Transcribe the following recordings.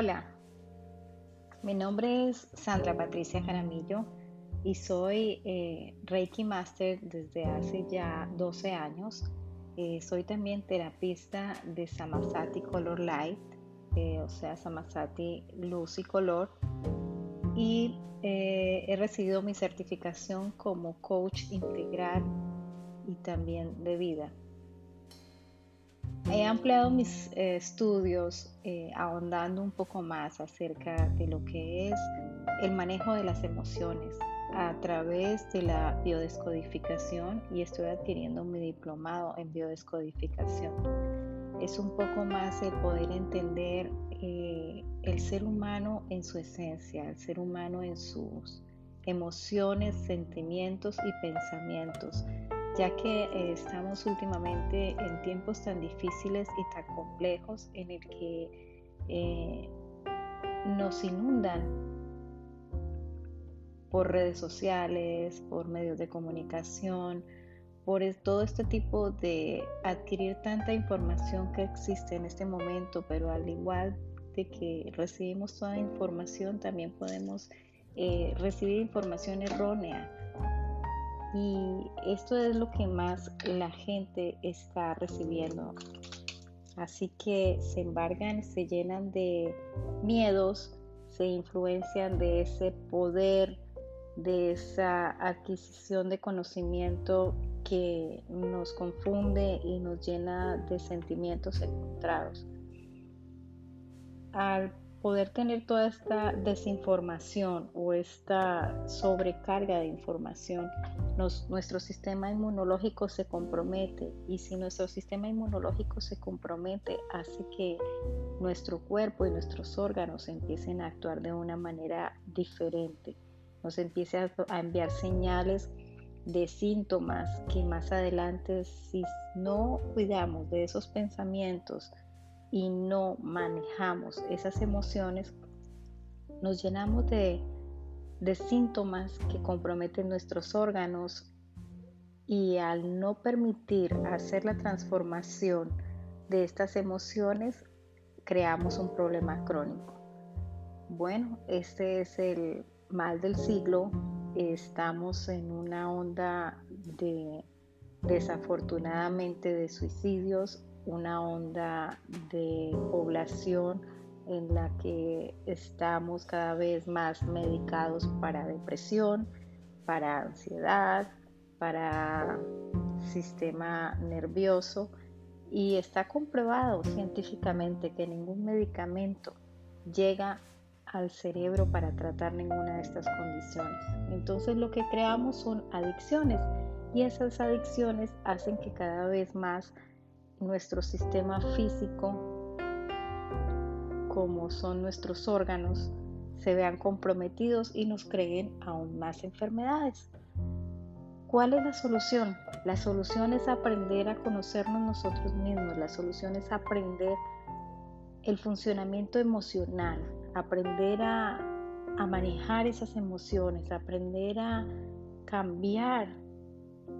Hola, mi nombre es Sandra Patricia Jaramillo y soy eh, Reiki Master desde hace ya 12 años. Eh, soy también terapista de Samasati Color Light, eh, o sea, Samasati Luz y Color. Y he recibido mi certificación como coach integral y también de vida. He ampliado mis eh, estudios eh, ahondando un poco más acerca de lo que es el manejo de las emociones a través de la biodescodificación y estoy adquiriendo mi diplomado en biodescodificación. Es un poco más el poder entender eh, el ser humano en su esencia, el ser humano en sus emociones, sentimientos y pensamientos ya que eh, estamos últimamente en tiempos tan difíciles y tan complejos en el que eh, nos inundan por redes sociales, por medios de comunicación, por todo este tipo de adquirir tanta información que existe en este momento, pero al igual de que recibimos toda información, también podemos eh, recibir información errónea y esto es lo que más la gente está recibiendo. Así que se embargan, se llenan de miedos, se influencian de ese poder, de esa adquisición de conocimiento que nos confunde y nos llena de sentimientos encontrados. Poder tener toda esta desinformación o esta sobrecarga de información, nuestro sistema inmunológico se compromete y si nuestro sistema inmunológico se compromete hace que nuestro cuerpo y nuestros órganos empiecen a actuar de una manera diferente, nos empiece a, a enviar señales de síntomas que más adelante si no cuidamos de esos pensamientos, y no manejamos esas emociones, nos llenamos de, síntomas que comprometen nuestros órganos y al no permitir hacer la transformación de estas emociones, creamos un problema crónico. Bueno, este es el mal del siglo. Estamos en una onda de desafortunadamente de suicidios una onda de población en la que estamos cada vez más medicados para depresión, para ansiedad, para sistema nervioso y está comprobado científicamente que ningún medicamento llega al cerebro para tratar ninguna de estas condiciones. Entonces lo que creamos son adicciones y esas adicciones hacen que cada vez más nuestro sistema físico, como son nuestros órganos, se vean comprometidos y nos creen aún más enfermedades. ¿Cuál es la solución? La solución es aprender a conocernos nosotros mismos, la solución es aprender el funcionamiento emocional, aprender a, manejar esas emociones, aprender a cambiar,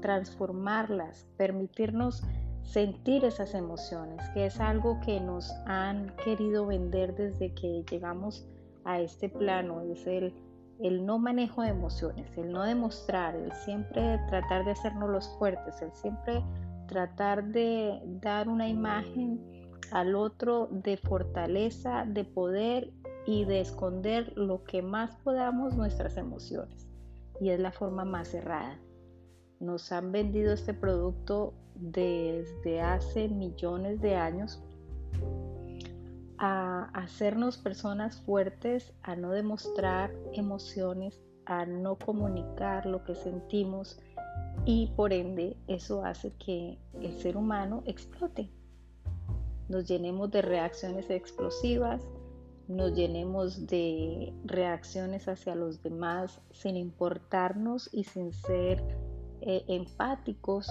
transformarlas, permitirnos sentir esas emociones, que es algo que nos han querido vender desde que llegamos a este plano, es el, el no manejo de emociones, el no demostrar, el siempre tratar de hacernos los fuertes, el siempre tratar de dar una imagen al otro de fortaleza, de poder y de esconder lo que más podamos nuestras emociones. Y es la forma más errada. Nos han vendido este producto desde hace millones de años a hacernos personas fuertes, a no demostrar emociones, a no comunicar lo que sentimos y por ende eso hace que el ser humano explote. Nos llenemos de reacciones explosivas, nos llenemos de reacciones hacia los demás sin importarnos y sin ser eh, empáticos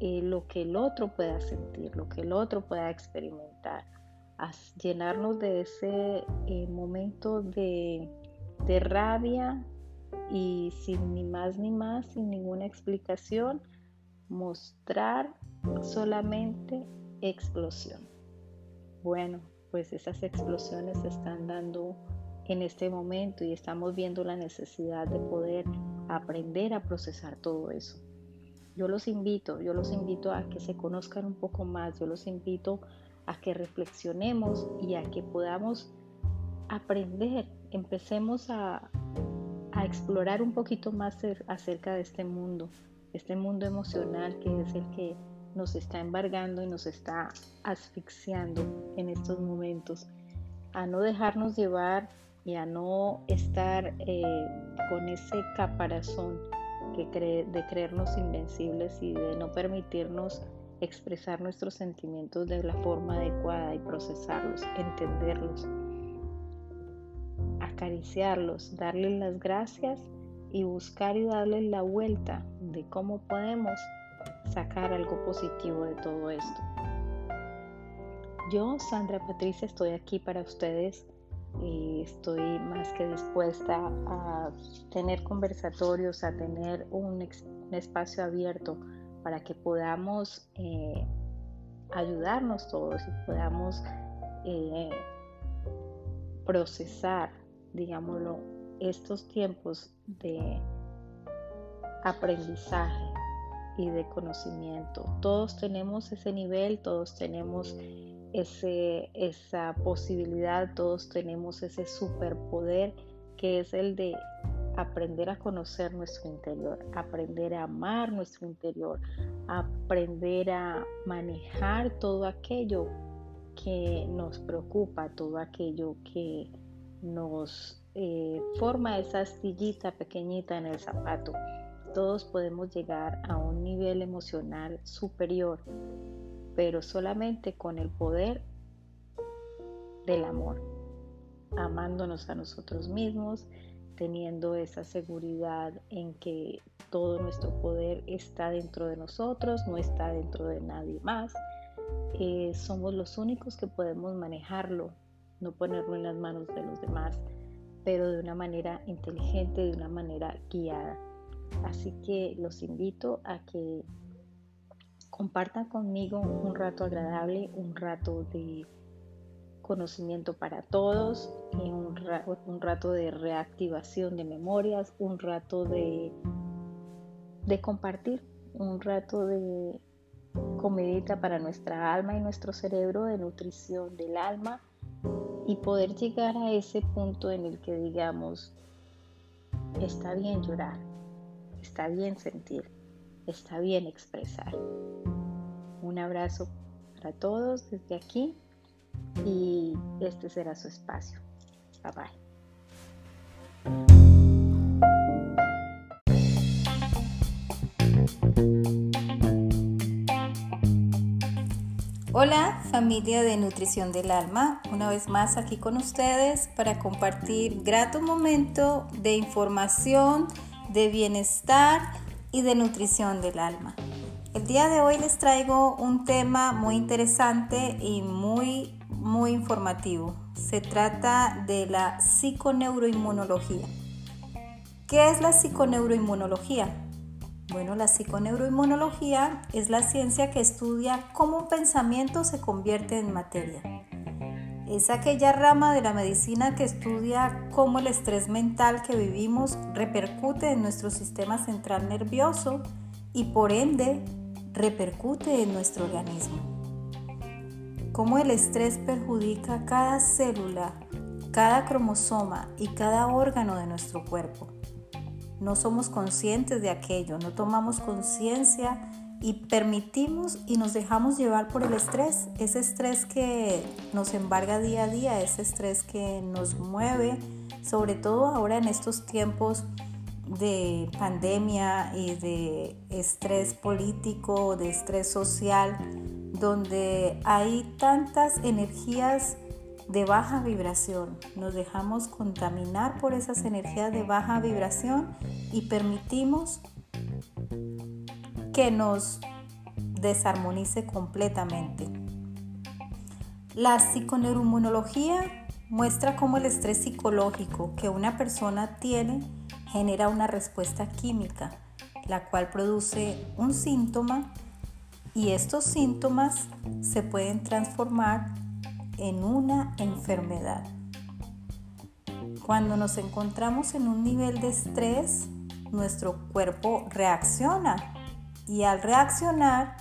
eh, lo que el otro pueda sentir, lo que el otro pueda experimentar, llenarnos de ese eh, momento de, de rabia y sin ni más ni más, sin ninguna explicación, mostrar solamente explosión. Bueno, pues esas explosiones se están dando en este momento y estamos viendo la necesidad de poder aprender a procesar todo eso. Yo los invito, yo los invito a que se conozcan un poco más, yo los invito a que reflexionemos y a que podamos aprender, empecemos a, explorar un poquito más acerca de este mundo, este mundo emocional que es el que nos está embargando y nos está asfixiando en estos momentos, a no dejarnos llevar y a no estar eh, con ese caparazón que de creernos invencibles y de no permitirnos expresar nuestros sentimientos de la forma adecuada y procesarlos, entenderlos, acariciarlos, darles las gracias y buscar y darles la vuelta de cómo podemos sacar algo positivo de todo esto. Yo, Sandra Patricia, estoy aquí para ustedes estoy más que dispuesta a tener conversatorios, a tener un, espacio abierto para que podamos eh, ayudarnos todos y podamos eh, procesar, digámoslo, estos tiempos de aprendizaje y de conocimiento. Todos tenemos ese nivel, todos tenemos esa posibilidad, todos tenemos ese superpoder que es el de aprender a conocer nuestro interior, aprender a amar nuestro interior, aprender a manejar todo aquello que nos preocupa, todo aquello que nos eh, forma esa astillita pequeñita en el zapato. Todos podemos llegar a un nivel emocional superior pero solamente con el poder del amor, amándonos a nosotros mismos, teniendo esa seguridad en que todo nuestro poder está dentro de nosotros, no está dentro de nadie más. Eh, somos los únicos que podemos manejarlo, no ponerlo en las manos de los demás, pero de una manera inteligente, de una manera guiada. Así que los invito a que compartan conmigo un rato agradable, un rato de conocimiento para todos, y un, rato de reactivación de memorias, un rato de, de compartir, un rato de comidita para nuestra alma y nuestro cerebro, de nutrición del alma y poder llegar a ese punto en el que digamos, está bien llorar, está bien sentir, está bien expresar. Un abrazo para todos desde aquí y este será su espacio. Bye bye. Hola familia de Nutrición del Alma, una vez más aquí con ustedes para compartir grato momento de información, de bienestar y de nutrición del alma. El día de hoy les traigo un tema muy interesante y muy, muy informativo. Se trata de la psiconeuroinmunología. ¿Qué es la psiconeuroinmunología? Bueno, la psiconeuroinmunología es la ciencia que estudia cómo un pensamiento se convierte en materia. Es aquella rama de la medicina que estudia cómo el estrés mental que vivimos repercute en nuestro sistema central nervioso y por ende repercute en nuestro organismo. Cómo el estrés perjudica cada célula, cada cromosoma y cada órgano de nuestro cuerpo. No somos conscientes de aquello, no tomamos conciencia y permitimos y nos dejamos llevar por el estrés, ese estrés que nos embarga día a día, ese estrés que nos mueve, sobre todo ahora en estos tiempos de pandemia y de estrés político, de estrés social, donde hay tantas energías de baja vibración. Nos dejamos contaminar por esas energías de baja vibración y permitimos que nos desarmonice completamente. La psiconeuroinmunología muestra cómo el estrés psicológico que una persona tiene genera una respuesta química, la cual produce un síntoma y estos síntomas se pueden transformar en una enfermedad. Cuando nos encontramos en un nivel de estrés, nuestro cuerpo reacciona y al reaccionar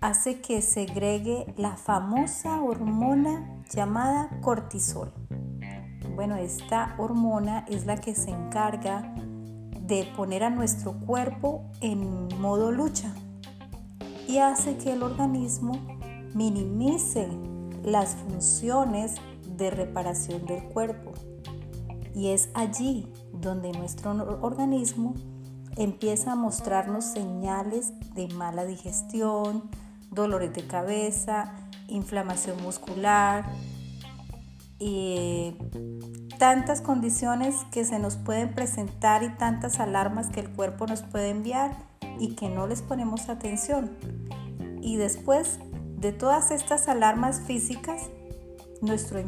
hace que segregue la famosa hormona llamada cortisol. Bueno, esta hormona es la que se encarga de poner a nuestro cuerpo en modo lucha y hace que el organismo minimice las funciones de reparación del cuerpo. Y es allí donde nuestro organismo empieza a mostrarnos señales de mala digestión, dolores de cabeza, inflamación muscular y tantas condiciones que se nos pueden presentar y tantas alarmas que el cuerpo nos puede enviar y que no les ponemos atención. Y después de todas estas alarmas físicas, nuestro,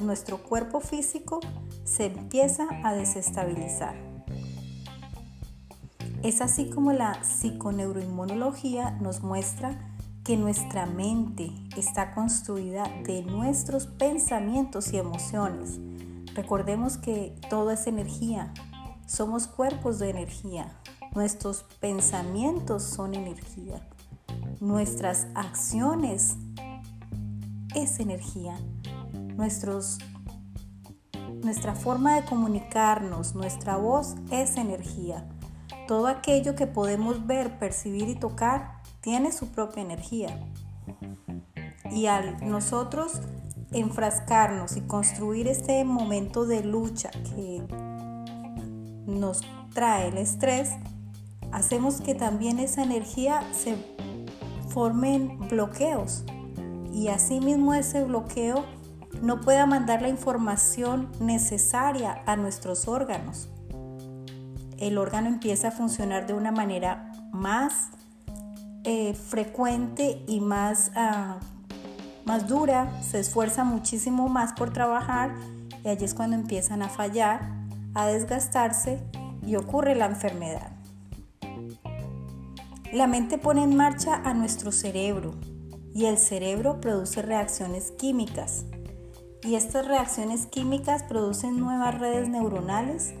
nuestro cuerpo físico se empieza a desestabilizar. Es así como la psiconeuroinmunología nos muestra que nuestra mente está construida de nuestros pensamientos y emociones. Recordemos que todo es energía, somos cuerpos de energía, nuestros pensamientos son energía, nuestras acciones es energía, nuestros, nuestra forma de comunicarnos, nuestra voz es energía. Todo aquello que podemos ver, percibir y tocar tiene su propia energía. Y al nosotros enfrascarnos y construir este momento de lucha que nos trae el estrés, hacemos que también esa energía se formen bloqueos y asimismo ese bloqueo no pueda mandar la información necesaria a nuestros órganos. El órgano empieza a funcionar de una manera más eh, frecuente y más, ah, más dura, se esfuerza muchísimo más por trabajar y allí es cuando empiezan a fallar, a desgastarse y ocurre la enfermedad. La mente pone en marcha a nuestro cerebro y el cerebro produce reacciones químicas y estas reacciones químicas producen nuevas redes neuronales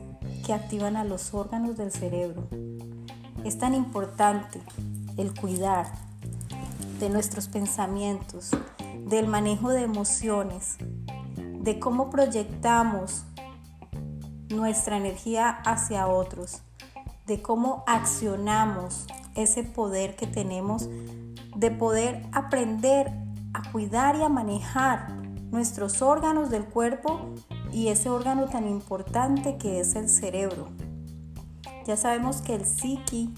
que activan a los órganos del cerebro. Es tan importante el cuidar de nuestros pensamientos, del manejo de emociones, de cómo proyectamos nuestra energía hacia otros, de cómo accionamos ese poder que tenemos de poder aprender a cuidar y a manejar nuestros órganos del cuerpo y ese órgano tan importante que es el cerebro. Ya sabemos que el psiqui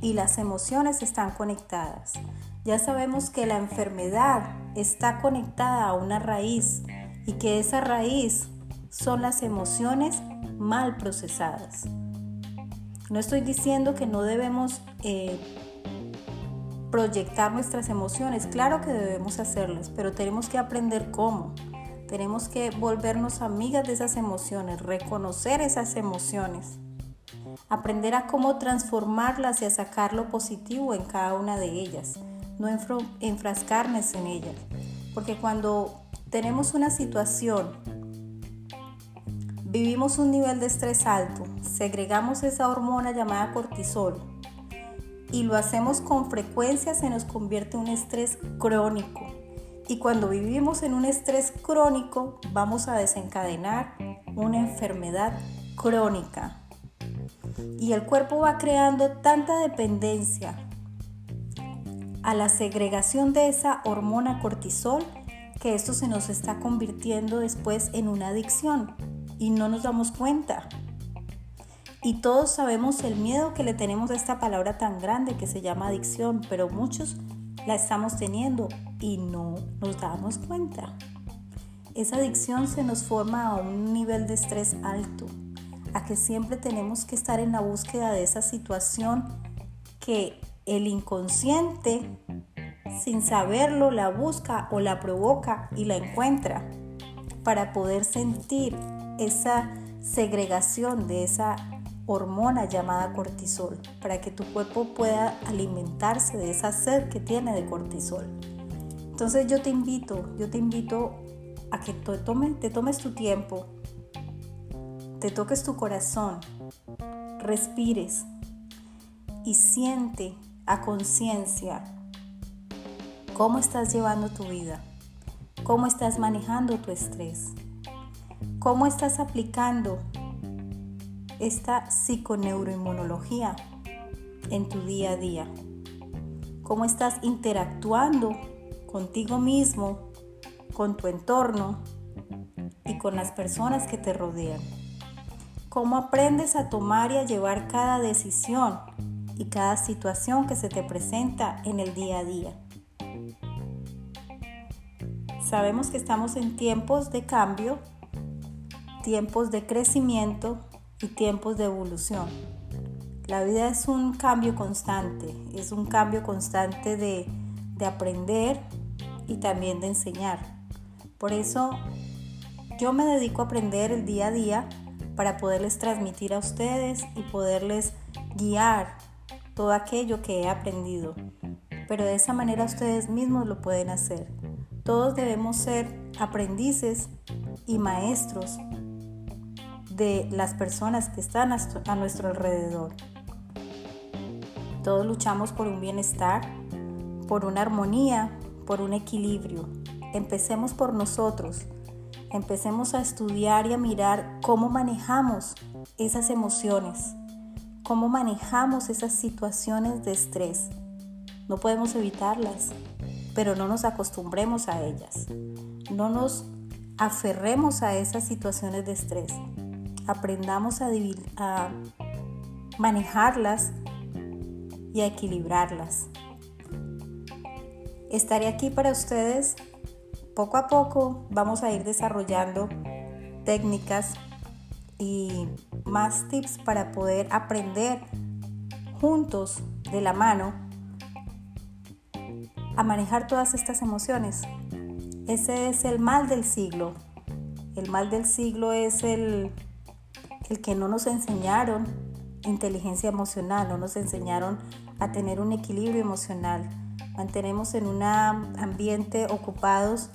y las emociones están conectadas. Ya sabemos que la enfermedad está conectada a una raíz y que esa raíz son las emociones mal procesadas. No estoy diciendo que no debemos eh, proyectar nuestras emociones, claro que debemos hacerlas, pero tenemos que aprender cómo. Tenemos que volvernos amigas de esas emociones, reconocer esas emociones aprender a cómo transformarlas y a sacar lo positivo en cada una de ellas, no enfrascarnos en ellas. Porque cuando tenemos una situación, vivimos un nivel de estrés alto, segregamos esa hormona llamada cortisol y lo hacemos con frecuencia, se nos convierte en un estrés crónico. Y cuando vivimos en un estrés crónico, vamos a desencadenar una enfermedad crónica y el cuerpo va creando tanta dependencia a la segregación de esa hormona cortisol que esto se nos está convirtiendo después en una adicción y no nos damos cuenta. Y todos sabemos el miedo que le tenemos a esta palabra tan grande que se llama adicción, pero muchos la estamos teniendo y no nos damos cuenta. Esa adicción se nos forma a un nivel de estrés alto a que siempre tenemos que estar en la búsqueda de esa situación que el inconsciente, sin saberlo, la busca o la provoca y la encuentra para poder sentir esa segregación de esa hormona llamada cortisol, para que tu cuerpo pueda alimentarse de esa sed que tiene de cortisol. Entonces yo te invito, yo te invito a que te, te tomes tu tiempo, te toques tu corazón, respires y siente a conciencia cómo estás llevando tu vida, cómo estás manejando tu estrés, cómo estás aplicando esta psiconeuroinmunología en tu día a día, cómo estás interactuando contigo mismo, con tu entorno y con las personas que te rodean. Cómo aprendes a tomar y a llevar cada decisión y cada situación que se te presenta en el día a día. Sabemos que estamos en tiempos de cambio, tiempos de crecimiento y tiempos de evolución. La vida es un cambio constante, es un cambio constante de, de aprender y también de enseñar. Por eso yo me dedico a aprender el día a día para poderles transmitir a ustedes y poderles guiar todo aquello que he aprendido. Pero de esa manera ustedes mismos lo pueden hacer. Todos debemos ser aprendices y maestros de las personas que están a nuestro alrededor. Todos luchamos por un bienestar, por una armonía, por un equilibrio. Empecemos por nosotros. Empecemos a estudiar y a mirar cómo manejamos esas emociones, cómo manejamos esas situaciones de estrés. No podemos evitarlas, pero no nos acostumbremos a ellas. No nos aferremos a esas situaciones de estrés. Aprendamos a, manejarlas y a equilibrarlas. Estaré aquí para ustedes. Poco a poco vamos a ir desarrollando técnicas y más tips para poder aprender juntos de la mano a manejar todas estas emociones. Ese es el mal del siglo. El mal del siglo es el, el que no nos enseñaron inteligencia emocional, no nos enseñaron a tener un equilibrio emocional mantenemos en un ambiente ocupados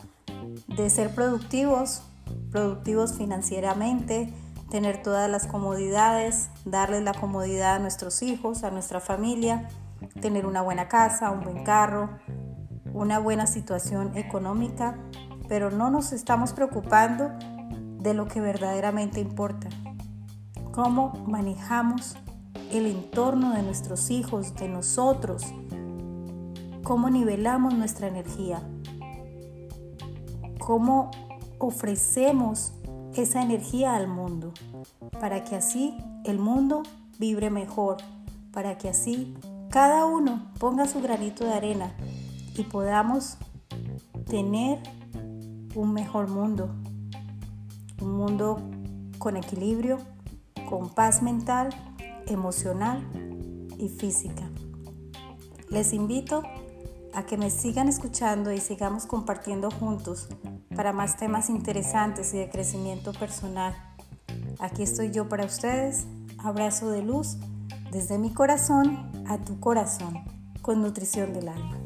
de ser productivos, productivos financieramente, tener todas las comodidades, darles la comodidad a nuestros hijos, a nuestra familia, tener una buena casa, un buen carro, una buena situación económica, pero no nos estamos preocupando de lo que verdaderamente importa. Cómo manejamos el entorno de nuestros hijos, de nosotros, cómo nivelamos nuestra energía, cómo ofrecemos esa energía al mundo, para que así el mundo vibre mejor, para que así cada uno ponga su granito de arena y podamos tener un mejor mundo, un mundo con equilibrio, con paz mental, emocional y física. Les invito a que me sigan escuchando y sigamos compartiendo juntos para más temas interesantes y de crecimiento personal. Aquí estoy yo para ustedes. Abrazo de luz desde mi corazón a tu corazón con nutrición del alma.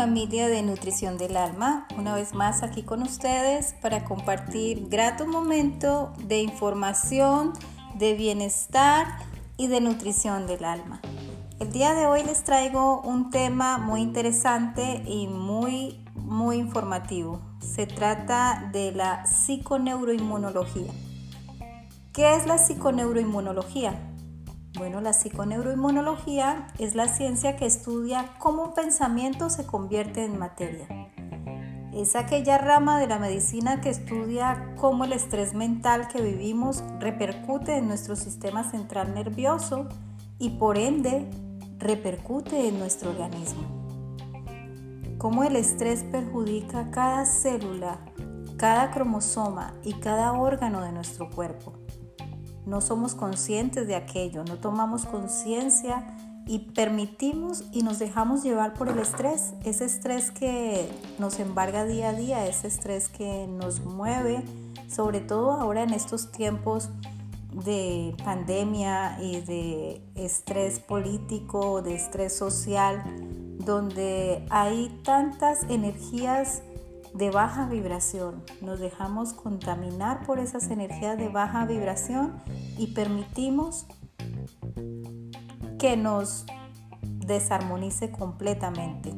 Familia de Nutrición del Alma, una vez más aquí con ustedes para compartir grato momento de información, de bienestar y de nutrición del alma. El día de hoy les traigo un tema muy interesante y muy, muy informativo. Se trata de la psiconeuroinmunología. ¿Qué es la psiconeuroinmunología? Bueno, la psiconeuroinmunología es la ciencia que estudia cómo un pensamiento se convierte en materia. Es aquella rama de la medicina que estudia cómo el estrés mental que vivimos repercute en nuestro sistema central nervioso y por ende repercute en nuestro organismo. Cómo el estrés perjudica cada célula, cada cromosoma y cada órgano de nuestro cuerpo no somos conscientes de aquello, no tomamos conciencia y permitimos y nos dejamos llevar por el estrés, ese estrés que nos embarga día a día, ese estrés que nos mueve, sobre todo ahora en estos tiempos de pandemia y de estrés político, de estrés social, donde hay tantas energías de baja vibración. Nos dejamos contaminar por esas energías de baja vibración y permitimos que nos desarmonice completamente.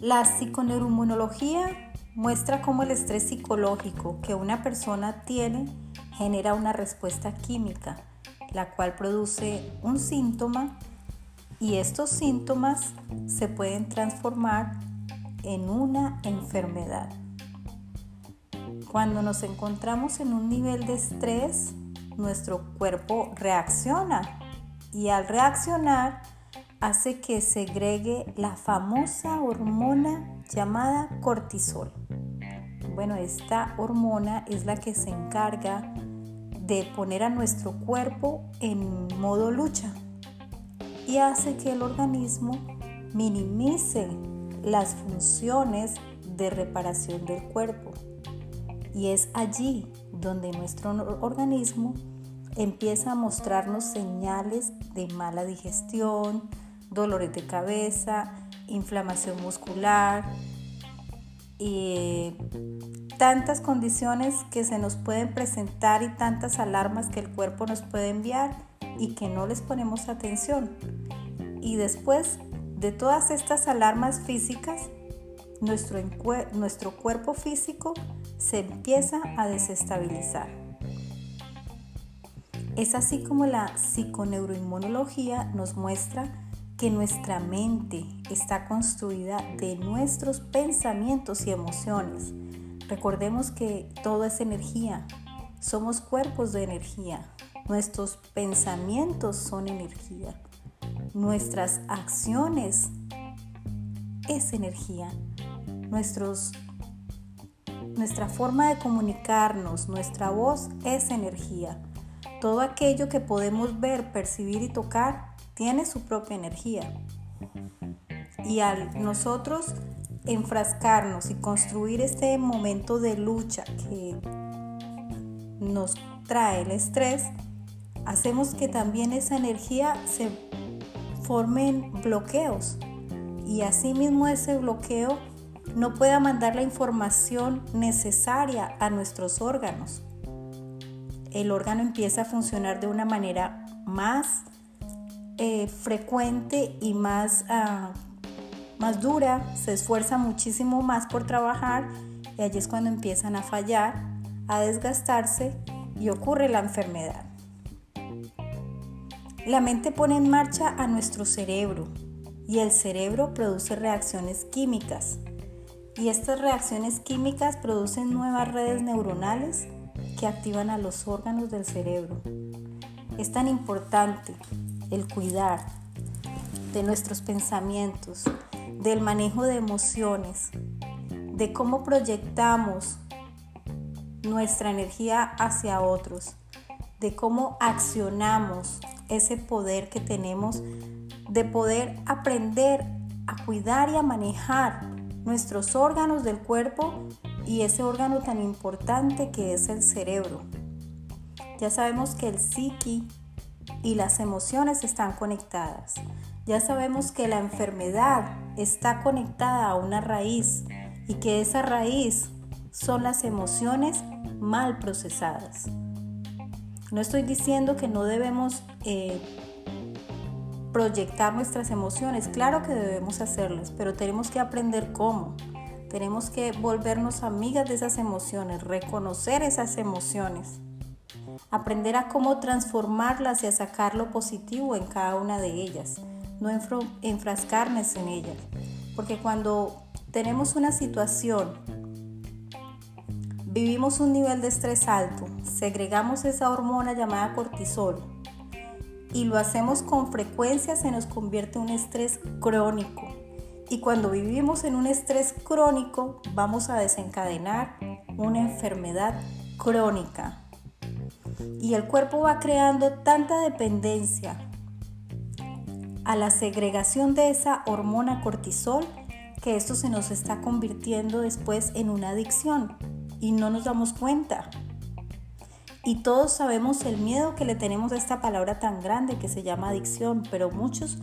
La psiconeuroinmunología muestra cómo el estrés psicológico que una persona tiene genera una respuesta química, la cual produce un síntoma y estos síntomas se pueden transformar en una enfermedad. Cuando nos encontramos en un nivel de estrés, nuestro cuerpo reacciona y al reaccionar hace que segregue la famosa hormona llamada cortisol. Bueno, esta hormona es la que se encarga de poner a nuestro cuerpo en modo lucha y hace que el organismo minimice las funciones de reparación del cuerpo. Y es allí donde nuestro organismo empieza a mostrarnos señales de mala digestión, dolores de cabeza, inflamación muscular y tantas condiciones que se nos pueden presentar y tantas alarmas que el cuerpo nos puede enviar y que no les ponemos atención. Y después de todas estas alarmas físicas, nuestro, nuestro cuerpo físico se empieza a desestabilizar. Es así como la psiconeuroinmunología nos muestra que nuestra mente está construida de nuestros pensamientos y emociones. Recordemos que todo es energía, somos cuerpos de energía, nuestros pensamientos son energía, nuestras acciones es energía, nuestros, nuestra forma de comunicarnos, nuestra voz es energía. Todo aquello que podemos ver, percibir y tocar tiene su propia energía. Y al nosotros enfrascarnos y construir este momento de lucha que nos trae el estrés, hacemos que también esa energía se formen bloqueos y asimismo ese bloqueo no pueda mandar la información necesaria a nuestros órganos. El órgano empieza a funcionar de una manera más eh, frecuente y más ah, más dura, se esfuerza muchísimo más por trabajar y allí es cuando empiezan a fallar, a desgastarse y ocurre la enfermedad. La mente pone en marcha a nuestro cerebro y el cerebro produce reacciones químicas y estas reacciones químicas producen nuevas redes neuronales que activan a los órganos del cerebro. Es tan importante el cuidar de nuestros pensamientos, del manejo de emociones, de cómo proyectamos nuestra energía hacia otros, de cómo accionamos ese poder que tenemos de poder aprender a cuidar y a manejar nuestros órganos del cuerpo y ese órgano tan importante que es el cerebro. Ya sabemos que el psiqui y las emociones están conectadas. Ya sabemos que la enfermedad está conectada a una raíz y que esa raíz son las emociones mal procesadas. No estoy diciendo que no debemos eh, proyectar nuestras emociones, claro que debemos hacerlas, pero tenemos que aprender cómo. Tenemos que volvernos amigas de esas emociones, reconocer esas emociones, aprender a cómo transformarlas y a sacar lo positivo en cada una de ellas no enfrascarnos en ella. Porque cuando tenemos una situación, vivimos un nivel de estrés alto, segregamos esa hormona llamada cortisol y lo hacemos con frecuencia, se nos convierte en un estrés crónico. Y cuando vivimos en un estrés crónico, vamos a desencadenar una enfermedad crónica. Y el cuerpo va creando tanta dependencia a la segregación de esa hormona cortisol que esto se nos está convirtiendo después en una adicción y no nos damos cuenta. Y todos sabemos el miedo que le tenemos a esta palabra tan grande que se llama adicción, pero muchos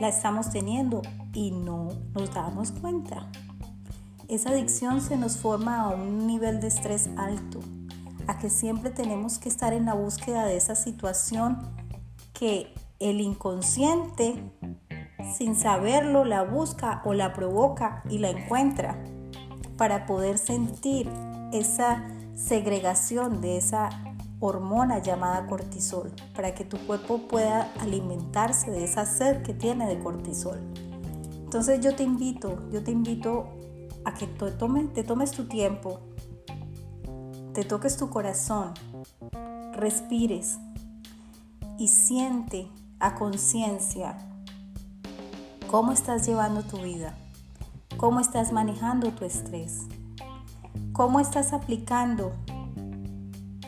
la estamos teniendo y no nos damos cuenta. Esa adicción se nos forma a un nivel de estrés alto, a que siempre tenemos que estar en la búsqueda de esa situación que el inconsciente, sin saberlo, la busca o la provoca y la encuentra para poder sentir esa segregación de esa hormona llamada cortisol, para que tu cuerpo pueda alimentarse de esa sed que tiene de cortisol. Entonces yo te invito, yo te invito a que te, te tomes tu tiempo, te toques tu corazón, respires y siente a conciencia cómo estás llevando tu vida, cómo estás manejando tu estrés, cómo estás aplicando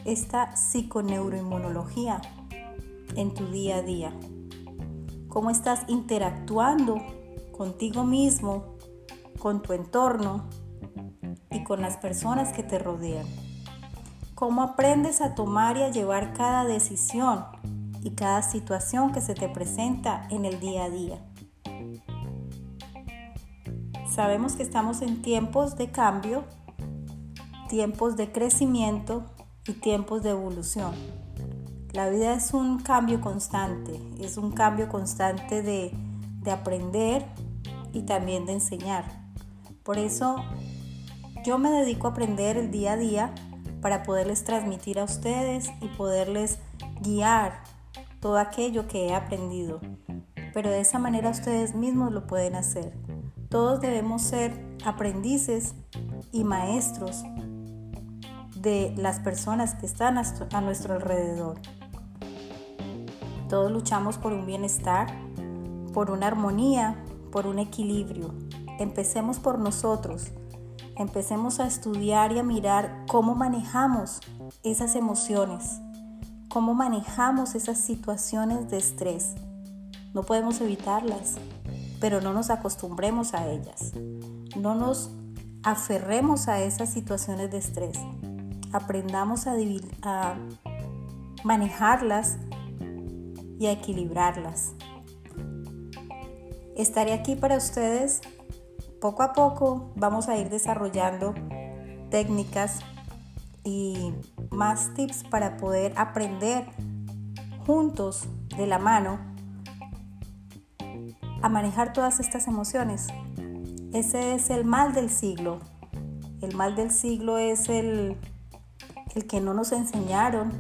esta psiconeuroinmunología en tu día a día, cómo estás interactuando contigo mismo con tu entorno y con las personas que te rodean. Cómo aprendes a tomar y a llevar cada decisión y cada situación que se te presenta en el día a día. Sabemos que estamos en tiempos de cambio, tiempos de crecimiento y tiempos de evolución. La vida es un cambio constante, es un cambio constante de, de aprender y también de enseñar. Por eso yo me dedico a aprender el día a día para poderles transmitir a ustedes y poderles guiar todo aquello que he aprendido. Pero de esa manera ustedes mismos lo pueden hacer. Todos debemos ser aprendices y maestros de las personas que están a nuestro alrededor. Todos luchamos por un bienestar, por una armonía, por un equilibrio. Empecemos por nosotros. Empecemos a estudiar y a mirar cómo manejamos esas emociones, cómo manejamos esas situaciones de estrés. No podemos evitarlas, pero no nos acostumbremos a ellas. No nos aferremos a esas situaciones de estrés. Aprendamos a, a manejarlas y a equilibrarlas. Estaré aquí para ustedes poco a poco vamos a ir desarrollando técnicas y más tips para poder aprender juntos de la mano a manejar todas estas emociones. Ese es el mal del siglo. El mal del siglo es el, el que no nos enseñaron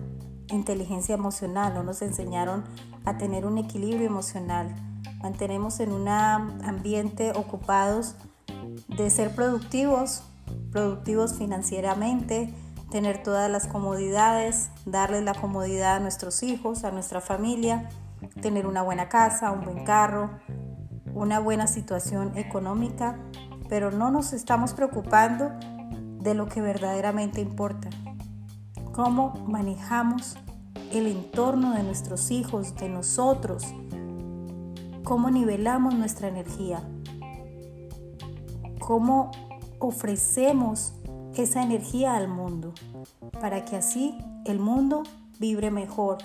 inteligencia emocional, no nos enseñaron a tener un equilibrio emocional. Mantenemos en un ambiente ocupados de ser productivos, productivos financieramente, tener todas las comodidades, darles la comodidad a nuestros hijos, a nuestra familia, tener una buena casa, un buen carro, una buena situación económica, pero no nos estamos preocupando de lo que verdaderamente importa. Cómo manejamos el entorno de nuestros hijos, de nosotros, cómo nivelamos nuestra energía cómo ofrecemos esa energía al mundo, para que así el mundo vibre mejor,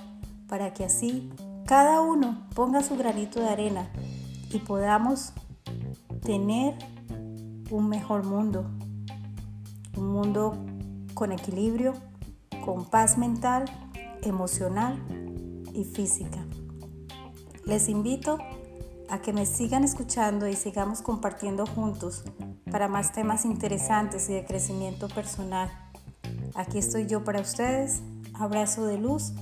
para que así cada uno ponga su granito de arena y podamos tener un mejor mundo, un mundo con equilibrio, con paz mental, emocional y física. Les invito a que me sigan escuchando y sigamos compartiendo juntos para más temas interesantes y de crecimiento personal. Aquí estoy yo para ustedes. Abrazo de luz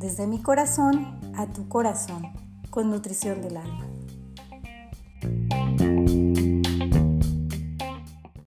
desde mi corazón a tu corazón con nutrición del alma.